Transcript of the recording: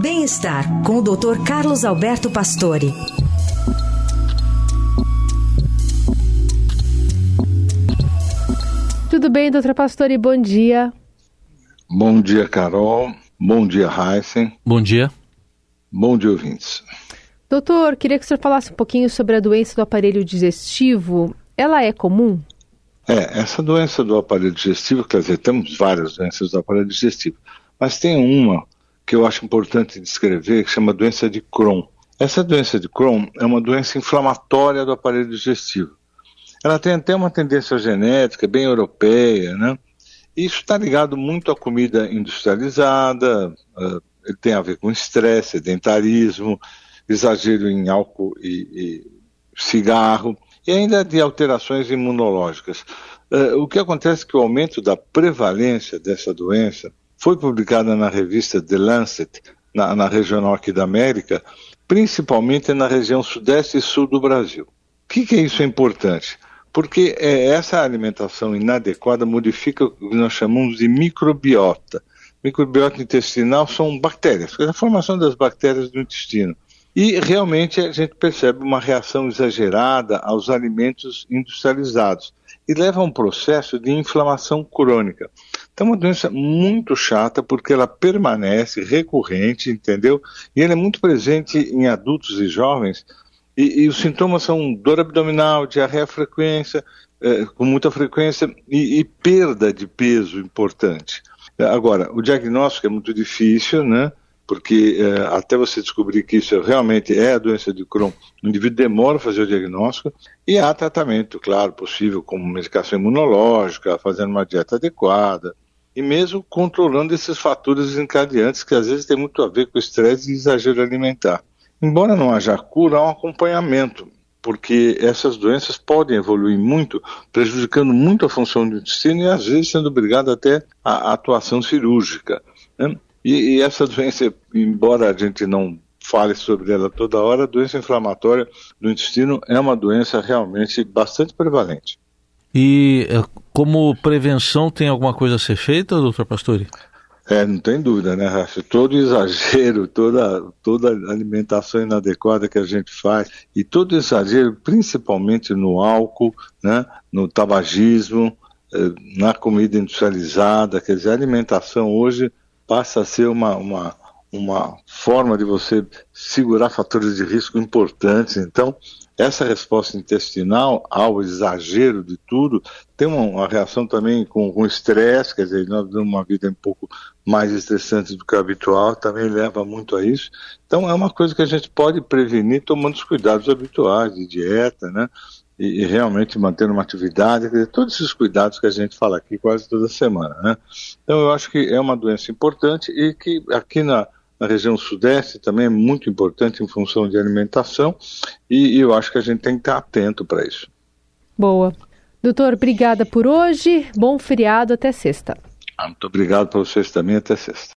Bem-estar com o Dr. Carlos Alberto Pastore. Tudo bem, doutora Pastore? Bom dia. Bom dia, Carol. Bom dia, Heisen. Bom dia. Bom dia, ouvintes. Doutor, queria que o senhor falasse um pouquinho sobre a doença do aparelho digestivo. Ela é comum? É, essa doença do aparelho digestivo, quer dizer, temos várias doenças do aparelho digestivo, mas tem uma que eu acho importante descrever, que chama doença de Crohn. Essa doença de Crohn é uma doença inflamatória do aparelho digestivo. Ela tem até uma tendência genética bem europeia, né? Isso está ligado muito à comida industrializada, uh, tem a ver com estresse, sedentarismo, exagero em álcool e, e cigarro, e ainda de alterações imunológicas. Uh, o que acontece é que o aumento da prevalência dessa doença foi publicada na revista The Lancet, na, na região norte da América, principalmente na região sudeste e sul do Brasil. O que, que é isso importante? Porque é, essa alimentação inadequada modifica o que nós chamamos de microbiota. Microbiota intestinal são bactérias, a formação das bactérias do intestino. E realmente a gente percebe uma reação exagerada aos alimentos industrializados e leva a um processo de inflamação crônica. Então, é uma doença muito chata porque ela permanece recorrente, entendeu? E ela é muito presente em adultos e jovens. E, e os sintomas são dor abdominal, diarreia frequência, é, com muita frequência e, e perda de peso importante. Agora, o diagnóstico é muito difícil, né? Porque é, até você descobrir que isso realmente é a doença de Crohn, o indivíduo demora a fazer o diagnóstico e há tratamento, claro, possível, como medicação imunológica, fazendo uma dieta adequada e mesmo controlando esses fatores desencadeantes que às vezes têm muito a ver com estresse e exagero alimentar. Embora não haja cura, há um acompanhamento, porque essas doenças podem evoluir muito, prejudicando muito a função do intestino e às vezes sendo obrigado até à atuação cirúrgica. Né? E, e essa doença, embora a gente não fale sobre ela toda hora, a doença inflamatória do intestino é uma doença realmente bastante prevalente. E eh, como prevenção tem alguma coisa a ser feita, doutor Pastore? É, não tem dúvida, né, Rafa? Todo exagero, toda, toda alimentação inadequada que a gente faz, e todo exagero, principalmente no álcool, né, no tabagismo, eh, na comida industrializada, quer dizer, a alimentação hoje passa a ser uma, uma, uma forma de você segurar fatores de risco importantes. Então, essa resposta intestinal ao exagero de tudo tem uma, uma reação também com estresse, quer dizer, nós temos uma vida um pouco mais estressante do que o habitual, também leva muito a isso. Então é uma coisa que a gente pode prevenir tomando os cuidados habituais de dieta, né? E, e realmente mantendo uma atividade, dizer, todos esses cuidados que a gente fala aqui quase toda semana, né? Então eu acho que é uma doença importante e que aqui na, na região sudeste também é muito importante em função de alimentação e, e eu acho que a gente tem que estar atento para isso. Boa. Doutor, obrigada por hoje. Bom feriado até sexta. Ah, muito obrigado para vocês também. Até sexta.